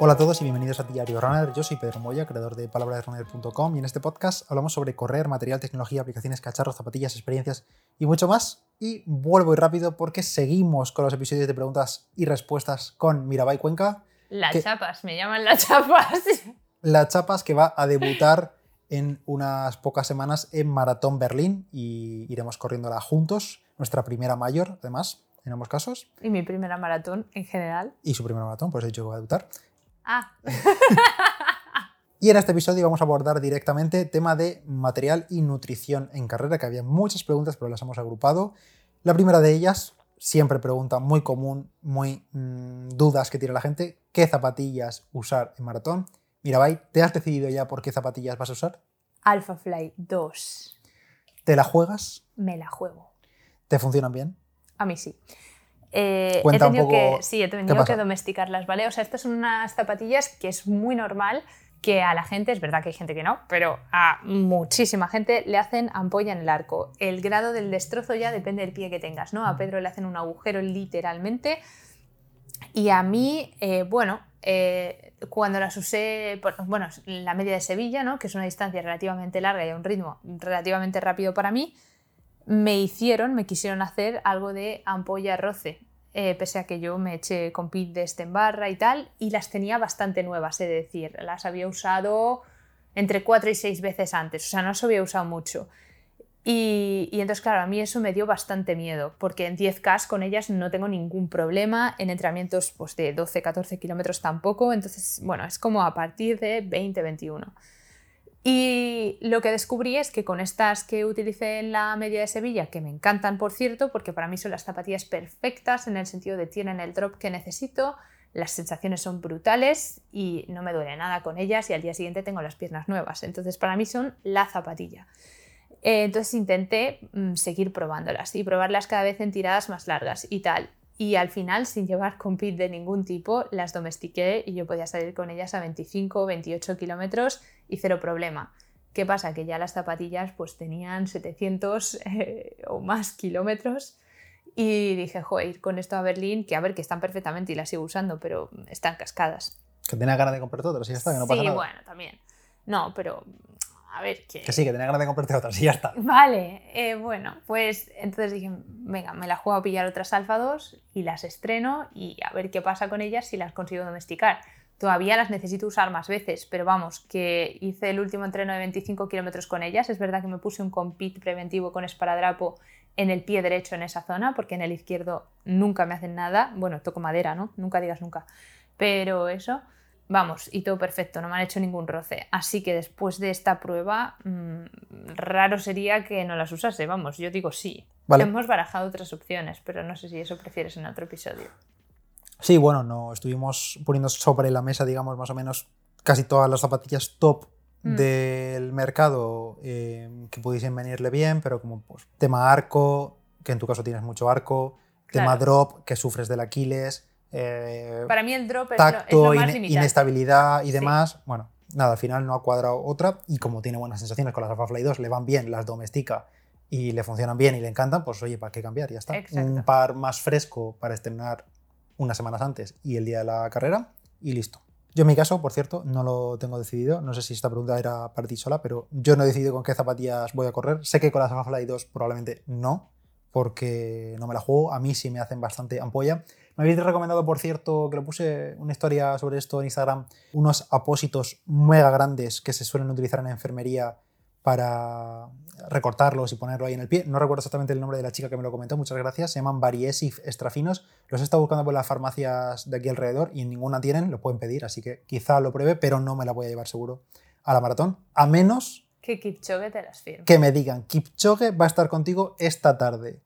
Hola a todos y bienvenidos a Diario Runner. Yo soy Pedro Moya, creador de palabrasrunner.com y en este podcast hablamos sobre correr, material, tecnología, aplicaciones, cacharros, zapatillas, experiencias y mucho más. Y vuelvo y rápido porque seguimos con los episodios de preguntas y respuestas con Mirabai Cuenca. La ¿Qué? chapas, me llaman la chapas. La Chapas que va a debutar en unas pocas semanas en Maratón Berlín y iremos corriéndola juntos. Nuestra primera mayor, además, en ambos casos. Y mi primera maratón en general. Y su primera maratón, por eso he dicho que va a debutar. Ah, Y en este episodio vamos a abordar directamente tema de material y nutrición en carrera, que había muchas preguntas, pero las hemos agrupado. La primera de ellas, siempre pregunta muy común, muy mm, dudas que tiene la gente, ¿qué zapatillas usar en maratón? Mirabai, ¿te has decidido ya por qué zapatillas vas a usar? Alpha Fly 2. ¿Te la juegas? Me la juego. ¿Te funcionan bien? A mí sí. Eh, he tenido que, sí, he tenido que domesticarlas, ¿vale? O sea, estas son unas zapatillas que es muy normal que a la gente, es verdad que hay gente que no, pero a muchísima gente le hacen ampolla en el arco. El grado del destrozo ya depende del pie que tengas, ¿no? A Pedro le hacen un agujero literalmente y a mí, eh, bueno, eh, cuando las usé, bueno, la media de Sevilla, ¿no? que es una distancia relativamente larga y a un ritmo relativamente rápido para mí, me hicieron, me quisieron hacer algo de ampolla roce, eh, pese a que yo me eché con pit de este en barra y tal, y las tenía bastante nuevas, es decir, las había usado entre cuatro y seis veces antes, o sea, no las había usado mucho. Y, y entonces, claro, a mí eso me dio bastante miedo, porque en 10K con ellas no tengo ningún problema, en entrenamientos pues, de 12, 14 kilómetros tampoco, entonces, bueno, es como a partir de 20, 21. Y lo que descubrí es que con estas que utilicé en la media de Sevilla, que me encantan por cierto, porque para mí son las zapatillas perfectas en el sentido de tienen el drop que necesito, las sensaciones son brutales y no me duele nada con ellas y al día siguiente tengo las piernas nuevas. Entonces para mí son la zapatilla. Eh, entonces intenté mm, seguir probándolas y probarlas cada vez en tiradas más largas y tal. Y al final, sin llevar compit de ningún tipo, las domestiqué y yo podía salir con ellas a 25 28 kilómetros y cero problema. ¿Qué pasa? Que ya las zapatillas pues tenían 700 eh, o más kilómetros y dije, joder, ir con esto a Berlín, que a ver, que están perfectamente y las sigo usando, pero están cascadas. Que tenía ganas de comprarte otras y ya está, que no pasa sí, nada. bueno, también. No, pero a ver, que... Que sí, que tenía ganas de comprarte otras y ya está. Vale, eh, bueno, pues entonces dije, venga, me la juego a pillar otras Alfa 2 y las estreno y a ver qué pasa con ellas si las consigo domesticar. Todavía las necesito usar más veces, pero vamos, que hice el último entreno de 25 kilómetros con ellas. Es verdad que me puse un compit preventivo con esparadrapo en el pie derecho en esa zona, porque en el izquierdo nunca me hacen nada. Bueno, toco madera, ¿no? Nunca digas nunca. Pero eso, vamos, y todo perfecto, no me han hecho ningún roce. Así que después de esta prueba, mmm, raro sería que no las usase. Vamos, yo digo sí. Vale. Hemos barajado otras opciones, pero no sé si eso prefieres en otro episodio. Sí, bueno, no estuvimos poniendo sobre la mesa, digamos, más o menos casi todas las zapatillas top Mm. del mercado eh, que pudiesen venirle bien, pero como pues, tema arco, que en tu caso tienes mucho arco, tema drop, que sufres del Aquiles, eh, Para mí el drop es lo, es tacto, lo más limitante. inestabilidad y Sí. demás. Bueno, nada, al final no ha cuadrado otra y como tiene buenas sensaciones con las Alpha Fly 2, le van bien, las domestica y le funcionan bien y le encantan, pues oye, ¿para qué cambiar? Ya está. Exacto. Un par más fresco para estrenar unas semanas antes y el día de la carrera y listo. Yo en mi caso, por cierto, no lo tengo decidido. No sé si esta pregunta era para ti sola, pero yo no he decidido con qué zapatillas voy a correr. Sé que con las Alpha Fly 2 probablemente no, porque no me la juego. A mí sí me hacen bastante ampolla. Me habéis recomendado, por cierto, que lo puse una historia sobre esto en Instagram, unos apósitos mega grandes que se suelen utilizar en la enfermería para recortarlos y ponerlo ahí en el pie. No recuerdo exactamente el nombre de la chica que me lo comentó, muchas gracias. Se llaman Variesif extra finos. Los he estado buscando por las farmacias de aquí alrededor y en ninguna tienen, lo pueden pedir, así que quizá lo pruebe, pero no me la voy a llevar seguro a la maratón, a menos Que Kipchoge te las firme. que me digan, Kipchoge va a estar contigo esta tarde.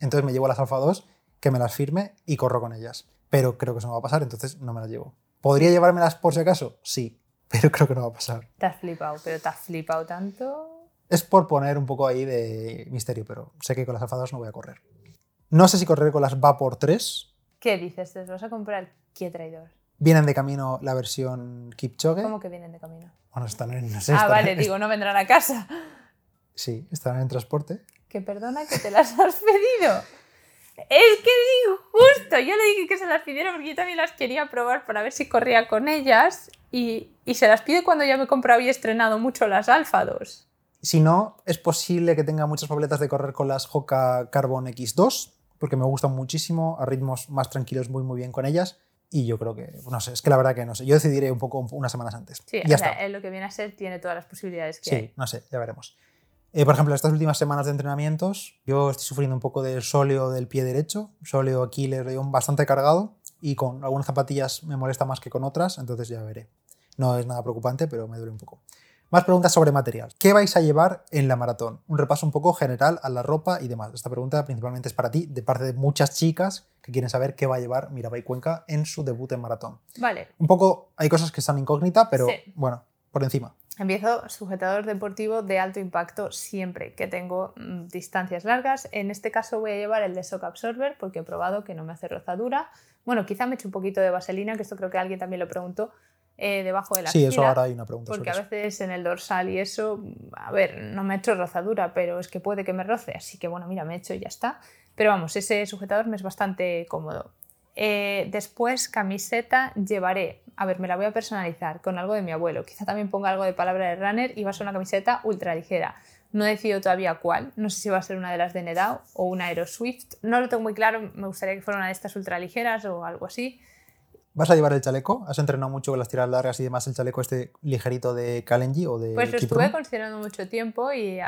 Entonces me llevo las Alfa 2, que me las firme y corro con ellas. Pero creo que eso no va a pasar, entonces no me las llevo. ¿Podría llevármelas por si acaso? Sí, pero creo que no va a pasar. Te has flipado, pero te has flipado tanto. Es por poner un poco ahí de misterio, pero sé que con las Alfa 2 no voy a correr. No sé si correré con las Vapor 3. ¿Qué dices? ¿Te vas a comprar qué traidor? Vienen de camino la versión Kipchoge. ¿Cómo que vienen de camino? Bueno, están en. No sé, ah, están vale, en- digo, no vendrán a casa. Sí, están en transporte. Que perdona que te las has pedido. Es que es injusto. Yo le dije que se las pidiera porque yo también las quería probar para ver si corría con ellas y, y se las pide cuando ya me he comprado y he estrenado mucho las Alpha 2. Si no, es posible que tenga muchas papeletas de correr con las Hoka Carbon X2, porque me gustan muchísimo, a ritmos más tranquilos, muy, muy bien con ellas. Y yo creo que, no sé, es que la verdad que no sé. Yo decidiré un poco unas semanas antes. Sí, ya o sea, está. lo que viene a ser tiene todas las posibilidades que Sí, hay. no sé, ya veremos. Eh, por ejemplo, estas últimas semanas de entrenamientos, yo estoy sufriendo un poco del sóleo del pie derecho, sóleo Aquiles león bastante cargado y con algunas zapatillas me molesta más que con otras, entonces ya veré. No es nada preocupante, pero me duele un poco. Más preguntas sobre material. ¿Qué vais a llevar en la maratón? Un repaso un poco general a la ropa y demás. Esta pregunta principalmente es para ti, de parte de muchas chicas que quieren saber qué va a llevar Mirabai Cuenca en su debut en maratón. Vale, Un poco, hay cosas que están incógnita, pero Sí. bueno, por encima. Empiezo sujetador deportivo de alto impacto siempre que tengo mm, distancias largas. En este caso voy a llevar el de Shock Absorber porque he probado que no me hace rozadura. Bueno, quizá me eche un poquito de vaselina, que esto creo que alguien también lo preguntó, eh, debajo de la Sí, eso ahora hay una pregunta Porque sobre a eso. veces en el dorsal y eso, a ver, no me he hecho rozadura, pero es que puede que me roce. Así que bueno, mira, me he hecho y ya está. Pero vamos, ese sujetador me es bastante cómodo. Eh, después, camiseta llevaré. A ver, me la voy a personalizar con algo de mi abuelo. Quizá también ponga algo de palabra de runner y va a ser una camiseta ultra ligera. No he decidido todavía cuál. No sé si va a ser una de las de Nedao o una Aeroswift. No lo tengo muy claro. Me gustaría que fuera una de estas ultra ligeras o algo así. ¿Vas a llevar el chaleco? ¿Has entrenado mucho con las tiras largas y demás el chaleco este ligerito de Kalenji o de Pues lo estuve considerando mucho tiempo, y,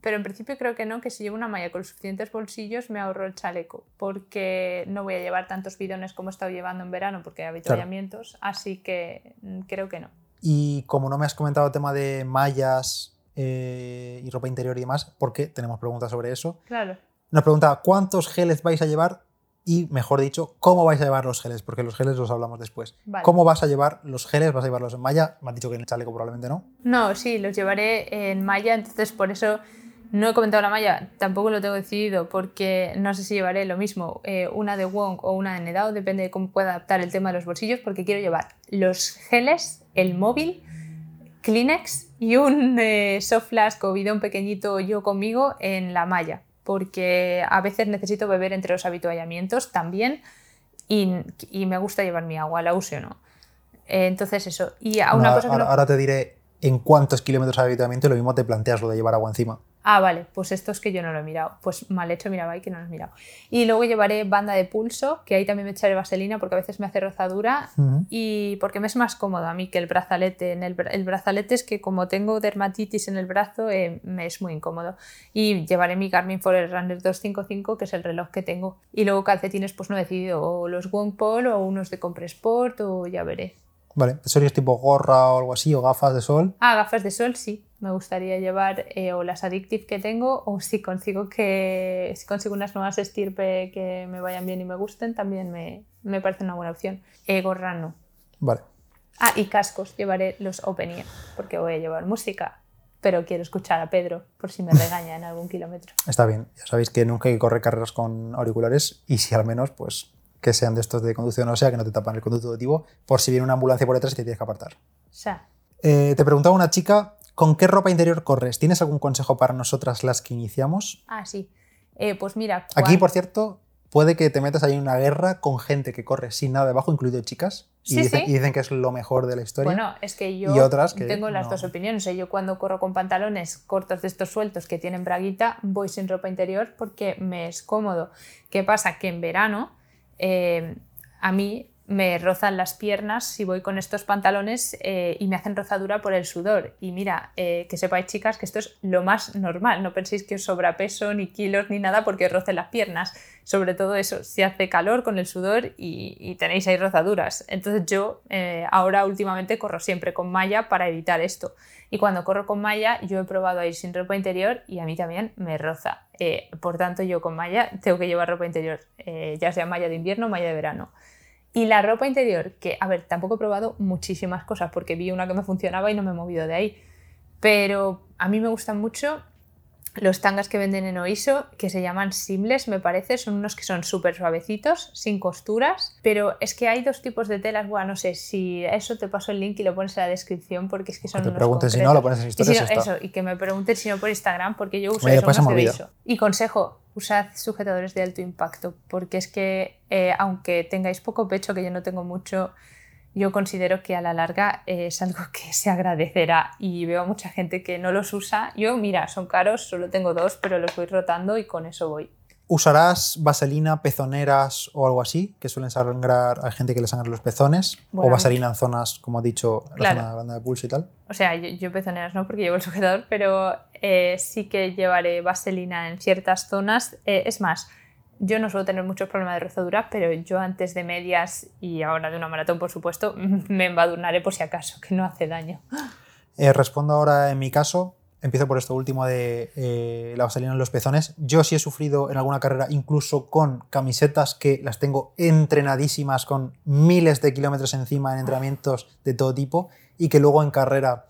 pero en principio creo que no, que si llevo una malla con los suficientes bolsillos me ahorro el chaleco, porque no voy a llevar tantos bidones como he estado llevando en verano, porque hay avituallamientos, así que mm, creo que no. Y como no me has comentado el tema de mallas eh, y ropa interior y demás, porque tenemos preguntas sobre eso, Claro. nos pregunta cuántos geles vais a llevar y, mejor dicho, cómo vais a llevar los geles, porque los geles los hablamos después. Vale. ¿Cómo vas a llevar los geles? ¿Vas a llevarlos en malla? Me has dicho que en el chaleco probablemente no. No, sí, los llevaré en malla, entonces por eso no he comentado la malla, tampoco lo tengo decidido, porque no sé si llevaré lo mismo, eh, una de Wong o una de Nedao, depende de cómo pueda adaptar el tema de los bolsillos, porque quiero llevar los geles, el móvil, Kleenex y un eh, soft flask o bidón pequeñito yo conmigo en la malla, porque a veces necesito beber entre los habituallamientos también y, y me gusta llevar mi agua, la use o no. Eh, entonces eso. Y a una Ahora- cosa que ahora, no- ahora te diré en cuántos kilómetros de habituamiento lo mismo te planteas lo de llevar agua encima. Ah, vale, pues esto es que yo no lo he mirado. Pues mal hecho, mira, ahí que no lo he mirado. Y luego llevaré banda de pulso, que ahí también me echaré vaselina porque a veces me hace rozadura y porque me es más cómodo a mí que el brazalete. En el, el brazalete es que como tengo dermatitis en el brazo, eh, me es muy incómodo. Y llevaré mi Garmin Forerunner 255, que es el reloj que tengo. Y luego calcetines, pues no he decidido, o los Wongpol o unos de Compressport o ya veré. Vale, accesorios tipo gorra o algo así, o gafas de sol. Ah, gafas de sol, sí. Me gustaría llevar eh, o las Addictive que tengo o si consigo que si consigo unas nuevas estirpe que me vayan bien y me gusten, también me, me parece una buena opción. Eh, gorra no. Vale. Ah, y cascos. Llevaré los Open Ear porque voy a llevar música, pero quiero escuchar a Pedro por si me regaña en algún kilómetro. Está bien. Ya sabéis que nunca hay que correr carreras con auriculares y si al menos, pues que sean de estos de conducción o sea, que no te tapan el conducto auditivo por si viene una ambulancia por detrás y te tienes que apartar. O sea, Eh, te preguntaba una chica, ¿con qué ropa interior corres? ¿Tienes algún consejo para nosotras las que iniciamos? ah, sí. Eh, pues mira, Aquí, por cierto, puede que te metas ahí en una guerra con gente que corre sin nada debajo, incluido chicas, y, Sí, dicen, sí. y dicen que es lo mejor de la historia. Bueno, es que yo Y otras que tengo las no. dos opiniones. Yo cuando corro con pantalones cortos de estos sueltos que tienen braguita, voy sin ropa interior porque me es cómodo. ¿Qué pasa? Que en verano eh, a mí me rozan las piernas si voy con estos pantalones eh, y me hacen rozadura por el sudor. Y mira, eh, que sepáis chicas que esto es lo más normal. No penséis que os sobra peso, ni kilos, ni nada porque os rocen las piernas. Sobre todo eso, si hace calor con el sudor y, tenéis ahí rozaduras. Entonces yo eh, ahora últimamente corro siempre con malla para evitar esto. Y cuando corro con malla yo he probado a ir sin ropa interior y a mí también me roza. Por tanto yo con malla tengo que llevar ropa interior, ya sea malla de invierno o malla de verano. Y la ropa interior, que, a ver, tampoco he probado muchísimas cosas porque vi una que me funcionaba y no me he movido de ahí. Pero a mí me gustan mucho los tangas que venden en Oiso, que se llaman Simles, me parece, son unos que son súper suavecitos, sin costuras, pero es que hay dos tipos de telas, bueno, no sé si eso te paso el link y lo pones en la descripción porque es que son Que te unos pregunten si no, lo pones en Y historias si y no, eso, y que me pregunten si no por Instagram, porque yo uso Oye, eso, me de. Oiso. Y consejo, usad sujetadores de alto impacto, porque es que eh, aunque tengáis poco pecho, que yo no tengo mucho, yo considero que a la larga eh, es algo que se agradecerá y veo a mucha gente que no los usa. Yo, mira, son caros, solo tengo dos, pero los voy rotando y con eso voy. ¿Usarás vaselina, pezoneras o algo así? Que suelen sangrar, hay gente que le sangran los pezones. Bueno, o vaselina en zonas, como has dicho, la Claro. zona de banda de pulso y tal. O sea, yo, yo pezoneras no porque llevo el sujetador, pero eh, sí que llevaré vaselina en ciertas zonas. Eh, es más, yo no suelo tener muchos problemas de rozadura, pero yo antes de medias y ahora de una maratón, por supuesto, me embadurnaré por si acaso, que no hace daño. Eh, respondo ahora en mi caso. Empiezo por esto último de eh, la vaselina en los pezones. Yo sí he sufrido en alguna carrera, incluso con camisetas que las tengo entrenadísimas con miles de kilómetros encima en entrenamientos de todo tipo y que luego en carrera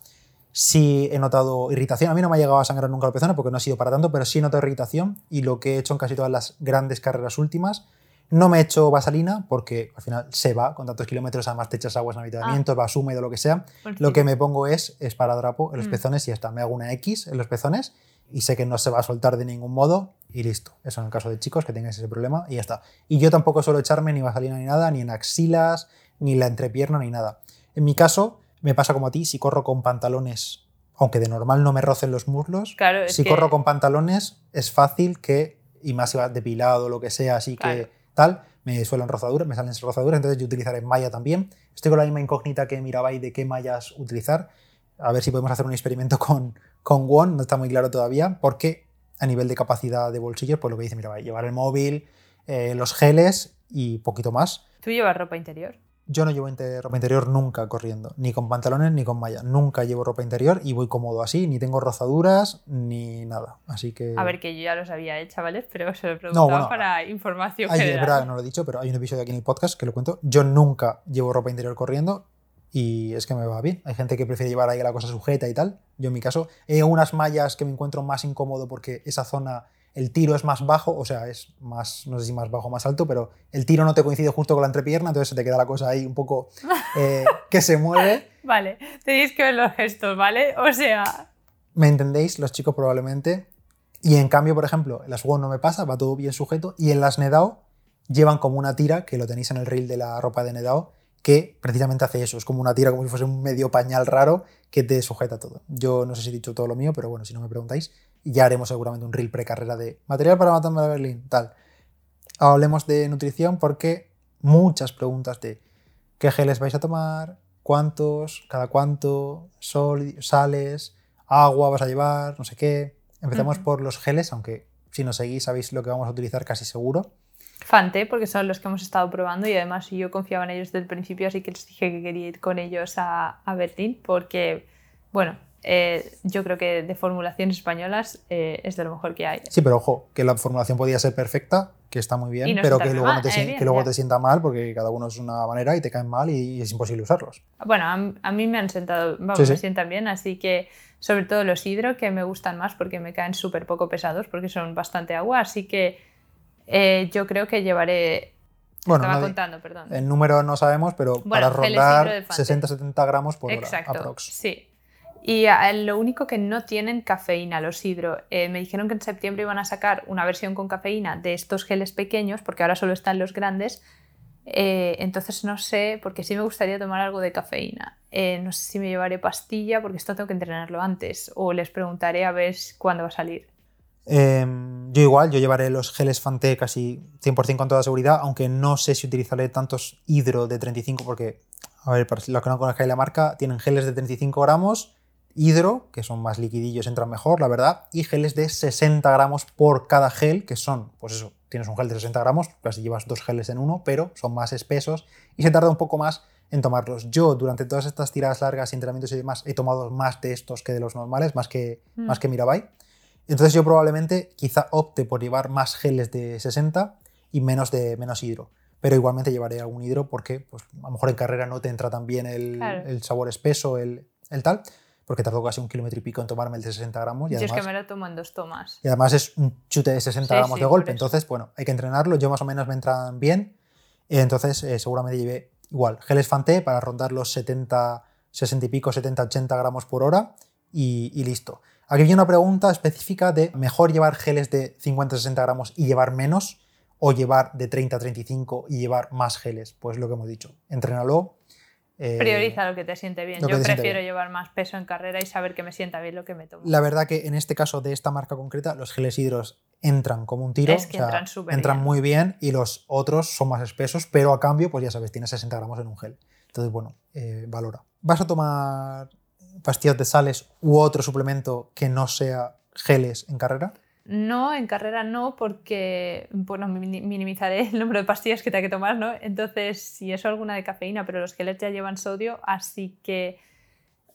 sí he notado irritación. A mí no me ha llegado a sangrar nunca los pezones porque no ha sido para tanto, pero sí he notado irritación y lo que he hecho en casi todas las grandes carreras últimas. No me he hecho vaselina porque al final se va con tantos kilómetros, además te echas aguas en habituamiento, vas húmedo, lo que sea. Lo que me pongo es esparadrapo en los Mm. pezones y ya está. Me hago una X en los pezones y sé que no se va a soltar de ningún modo y listo. Eso en el caso de chicos que tengáis ese problema y ya está. Y yo tampoco suelo echarme ni vaselina ni nada, ni en axilas, ni en la entrepierna, ni nada. En mi caso, me pasa como a ti, si corro con pantalones, aunque de normal no me rocen los muslos, Claro, es si que- corro con pantalones es fácil que, y más si vas depilado o lo que sea, así Claro. que tal, me suelen rozaduras, me salen rozaduras, entonces yo utilizaré malla también. Estoy con la misma incógnita que Mirabai de qué mallas utilizar. A ver si podemos hacer un experimento con, con One, no está muy claro todavía, porque a nivel de capacidad de bolsillos, pues lo que dice Mirabai, llevar el móvil, eh, los geles y poquito más. ¿Tú llevas ropa interior? Yo no llevo ropa interior nunca corriendo, ni con pantalones ni con malla. Nunca llevo ropa interior y voy cómodo así, ni tengo rozaduras ni nada. Así que. A ver, que yo ya lo sabía, ¿eh, chavales? Pero se lo preguntaba bueno, para información Ay, es verdad, no lo he dicho, pero hay un episodio aquí en el podcast que lo cuento. Yo nunca llevo ropa interior corriendo y es que me va bien. Hay gente que prefiere llevar ahí la cosa sujeta y tal. Yo en mi caso, he unas mallas que me encuentro más incómodo porque esa zona, el tiro es más bajo, o sea, es más, no sé si más bajo o más alto, pero el tiro no te coincide justo con la entrepierna, entonces se te queda la cosa ahí un poco eh, que se mueve. Vale, tenéis que ver los gestos, ¿vale? O sea, ¿Me entendéis? Los chicos probablemente. Y en cambio, por ejemplo, en las WON no me pasa, va todo bien sujeto. Y en las Nedao llevan como una tira, que lo tenéis en el reel de la ropa de Nedao, que precisamente hace eso. Es como una tira, como si fuese un medio pañal raro que te sujeta todo. Yo no sé si he dicho todo lo mío, pero bueno, si no me preguntáis, ya haremos seguramente un reel precarrera de material para matarme a Berlín, tal. Hablemos de nutrición porque muchas preguntas de qué geles vais a tomar, cuántos, cada cuánto, sol, sales, agua vas a llevar, no sé qué. Empezamos por los geles, aunque si nos seguís sabéis lo que vamos a utilizar casi seguro. Fante, porque son los que hemos estado probando y además yo confiaba en ellos desde el principio, así que les dije que quería ir con ellos a, a Berlín, porque, bueno, eh, yo creo que de formulaciones españolas eh, es de lo mejor que hay. Sí, pero ojo, que la formulación podía ser perfecta, que está muy bien, no pero que luego, mal, no te, eh, bien, que luego ya. te sienta mal porque cada uno es una manera y te caen mal y, es imposible usarlos. Bueno, a, a mí me han sentado, vamos, Sí, sí. me sientan bien, así que sobre todo los hidro que me gustan más porque me caen súper poco pesados porque son bastante agua, así que eh, yo creo que llevaré... Bueno, estaba nadie- contando, perdón. el número no sabemos, pero Bueno, para rondar Fante. 60-70 gramos por hora, Exacto, aprox. sí. Y lo único que no tienen cafeína los hidro. Eh, me dijeron que en septiembre iban a sacar una versión con cafeína de estos geles pequeños, porque ahora solo están los grandes. Eh, entonces no sé, porque sí me gustaría tomar algo de cafeína. Eh, no sé si me llevaré pastilla, porque esto tengo que entrenarlo antes. O les preguntaré a ver cuándo va a salir. Eh, yo igual, yo llevaré los geles Fante casi 100% con toda seguridad, aunque no sé si utilizaré tantos hidro de 35 porque, a ver, para los que no conozcáis la marca, tienen geles de 35 gramos, hidro, que son más liquidillos, entran mejor, la verdad, y geles de 60 gramos por cada gel, que son, pues eso, tienes un gel de 60 gramos, casi llevas dos geles en uno, pero son más espesos y se tarda un poco más en tomarlos. Yo, durante todas estas tiradas largas, entrenamientos y demás, he tomado más de estos que de los normales, más que, Mm. más que Mirabai. Entonces yo probablemente quizá opte por llevar más geles de 60 y menos de menos hidro. Pero igualmente llevaré algún hidro porque pues, a lo mejor en carrera no te entra tan bien el, Claro. el sabor espeso, el, el tal. Porque tardó casi un kilómetro y pico en tomarme el de 60 gramos. Y Yo es que me lo tomo en dos tomas. y además es un chute de 60 Sí, gramos sí, de golpe. Entonces, bueno, hay que entrenarlo. Yo más o menos me entran bien. Eh, Entonces, eh, seguramente llevé igual geles Fanté para rondar los 70, 60 y pico, 70, 80 gramos por hora y, y listo. Aquí viene una pregunta específica de mejor llevar geles de 50, 60 gramos y llevar menos o llevar de 30 a 35 y llevar más geles. Pues lo que hemos dicho. Entrénalo. Eh, Prioriza lo que te siente bien. Yo prefiero bien. llevar más peso en carrera y saber que me sienta bien lo que me tomo. La verdad que en este caso de esta marca concreta, los geles hidros entran como un tiro. Es que entran súper entran bien. muy bien y los otros son más espesos, pero a cambio, pues ya sabes, tienes 60 gramos en un gel. Entonces, bueno, eh, valora. ¿Vas a tomar pastillas de sales u otro suplemento que no sea geles en carrera? No, en carrera no, porque bueno, mini- minimizaré el número de pastillas que te hay que tomar, ¿no? Entonces, si eso alguna de cafeína, pero los geles ya llevan sodio, así que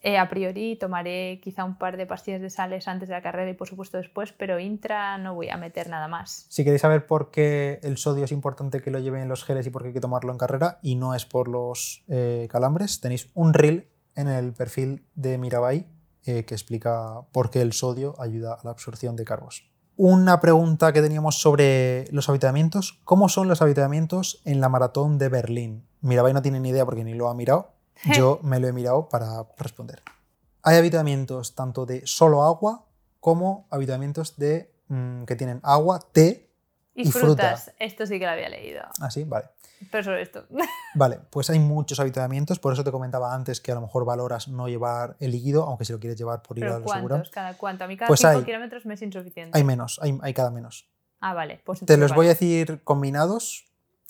eh, a priori tomaré quizá un par de pastillas de sales antes de la carrera y por supuesto después, pero intra no voy a meter nada más. Si queréis saber por qué el sodio es importante que lo lleven los geles y por qué hay que tomarlo en carrera y no es por los eh, calambres, tenéis un reel en el perfil de Mirabai eh, que explica por qué el sodio ayuda a la absorción de carbos. Una pregunta que teníamos sobre los habitamientos. ¿Cómo son los habitamientos en la maratón de Berlín? Mirabai no tiene ni idea porque ni lo ha mirado. Yo me lo he mirado para responder. Hay habitamientos tanto de solo agua como habitamientos de mm, que tienen agua, té Y, Y fruta. frutas, esto sí que lo había leído, Así, vale. Pero sobre esto. Vale, pues hay muchos habitamientos, por eso te comentaba antes que a lo mejor valoras no llevar el líquido, aunque si lo quieres llevar por ir a ¿Pero lo seguro. cuántos? ¿Cada cuánto? A mí cada Pues 5 hay- kilómetros me es insuficiente. Hay menos, hay, hay cada menos. Ah, vale. Pues Te los vale. voy a decir combinados.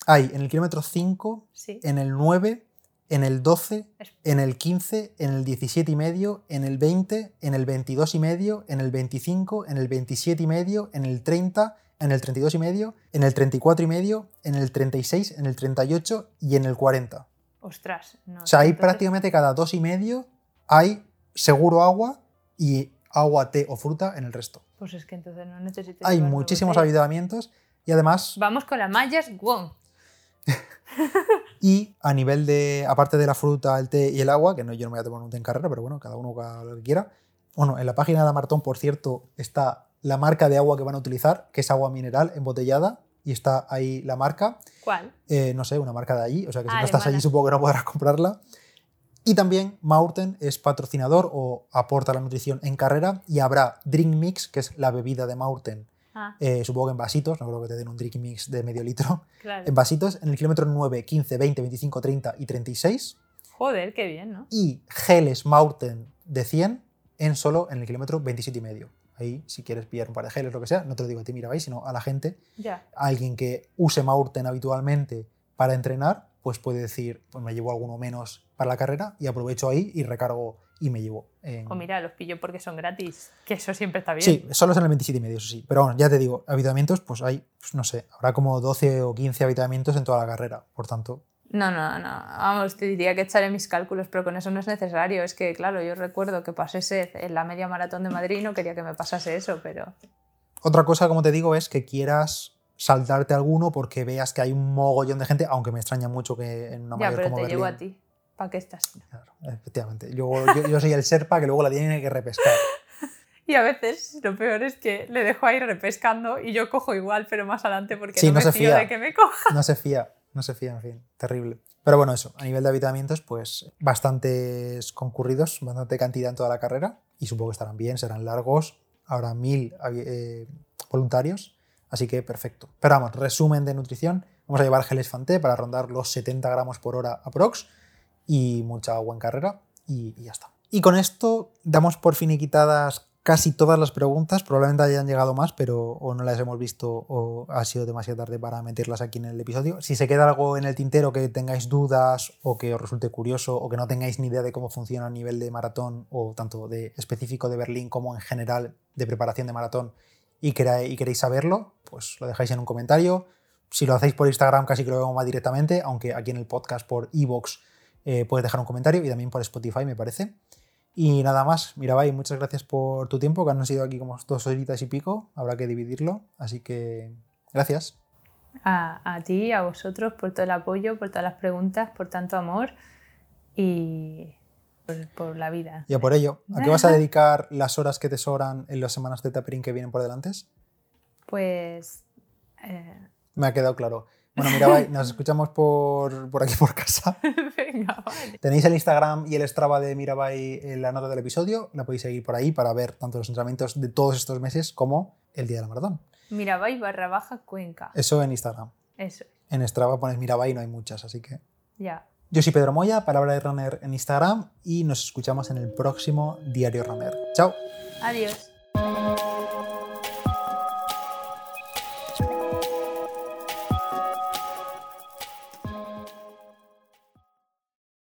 Hay en el kilómetro 5, Sí. en el 9, en el 12, Es- en el 15, en el 17 y medio, en el 20, en el 22 y medio, en el 25, en el 27 y medio, en el 30, en el 32 y medio, en el 34 y medio, en el 36, en el 38 y en el 40. Ostras. No, O sea, ahí entonces- prácticamente cada dos y medio hay seguro agua y agua, té o fruta en el resto. Pues es que entonces no necesito. Hay muchísimos botella. habitamientos y además, Vamos con las mallas, ¡guau! y a nivel de, aparte de la fruta, el té y el agua, que no, yo no me voy a tomar un té en carrera, pero bueno, cada uno haga lo que quiera. Bueno, en la página de la Maratón, por cierto, está la marca de agua que van a utilizar, que es agua mineral embotellada, y está ahí la marca. ¿Cuál? Eh, no sé, una marca de allí, o sea que si Ah, no estás allí supongo que no podrás comprarla. Y también Maurten es patrocinador o aporta la nutrición en carrera y habrá Drink Mix, que es la bebida de Maurten, Ah, eh, supongo que en vasitos, no creo que te den un Drink Mix de medio litro, claro. en vasitos en el kilómetro 9, 15, 20, 25, 30 y 36 Joder, qué bien, ¿no? y geles Maurten de 100 en solo en el kilómetro 27 y medio. Ahí, si quieres pillar un par de geles, lo que sea, no te lo digo a ti, mira, sino a la gente alguien que use Maurten habitualmente para entrenar, pues puede decir, pues me llevo alguno menos para la carrera y aprovecho ahí y recargo y me llevo. en- O mira, los pillo porque son gratis. Que eso siempre está bien. Sí, solo es en el 27 y medio, eso sí. Pero bueno, ya te digo, habitamientos, pues hay, pues no sé, habrá como 12 o 15 habitamientos en toda la carrera. Por tanto, No, no, no. Vamos, te diría que echaré mis cálculos, pero con eso no es necesario. Es que, claro, yo recuerdo que pasé sed en la media maratón de Madrid y no quería que me pasase eso, pero. otra cosa, como te digo, es que quieras saltarte alguno porque veas que hay un mogollón de gente, aunque me extraña mucho que en una ya, mayor pero como te llevo Berlín- a ti. ¿Para qué estás? Claro, efectivamente. Luego, yo, yo soy el serpa que luego la tiene que repescar. Y a veces lo peor es que le dejo ahí repescando y yo cojo igual, pero más adelante porque Sí, no, no me se fío fía. de que me coja. No se fía, no se fía, en fin, terrible. Pero bueno, eso, a nivel de habitamientos, pues bastantes concurridos, bastante cantidad en toda la carrera y supongo que estarán bien, serán largos, habrá mil eh, voluntarios, así que perfecto. Pero vamos, resumen de nutrición, vamos a llevar geles Fanté para rondar los 70 gramos por hora aprox y mucha agua en carrera y, y ya está. Y con esto damos por finiquitadas casi todas las preguntas, probablemente hayan llegado más, pero o no las hemos visto o ha sido demasiado tarde para meterlas aquí en el episodio. Si se queda algo en el tintero que tengáis dudas o que os resulte curioso o que no tengáis ni idea de cómo funciona a nivel de maratón o tanto de específico de Berlín como en general de preparación de maratón y queréis saberlo, pues lo dejáis en un comentario. Si lo hacéis por Instagram casi que lo vemos más directamente, aunque aquí en el podcast por iVoox eh, puedes dejar un comentario y también por Spotify me parece. Y nada más, Mirabai, muchas gracias por tu tiempo, que han sido aquí como dos horitas y pico, habrá que dividirlo, así que gracias. A, a ti, a vosotros, por todo el apoyo, por todas las preguntas, por tanto amor. Y por, por la vida. Y a por ello, ¿a qué vas a dedicar las horas que te sobran en las semanas de tapering que vienen por delante? Pues. eh, Me ha quedado claro. Bueno, Mirabai, nos escuchamos por, por aquí por casa. Venga, vale. Tenéis el Instagram y el Strava de Mirabai en la nota del episodio. La podéis seguir por ahí para ver tanto los entrenamientos de todos estos meses como el día de la maratón. Mirabai barra baja Cuenca. Eso en Instagram. Eso, En Strava pones Mirabai y no hay muchas, así que. ya. Yo soy Pedro Moya, Palabra de Runner en Instagram y nos escuchamos en el próximo Diario Runner. ¡Chao! Adiós.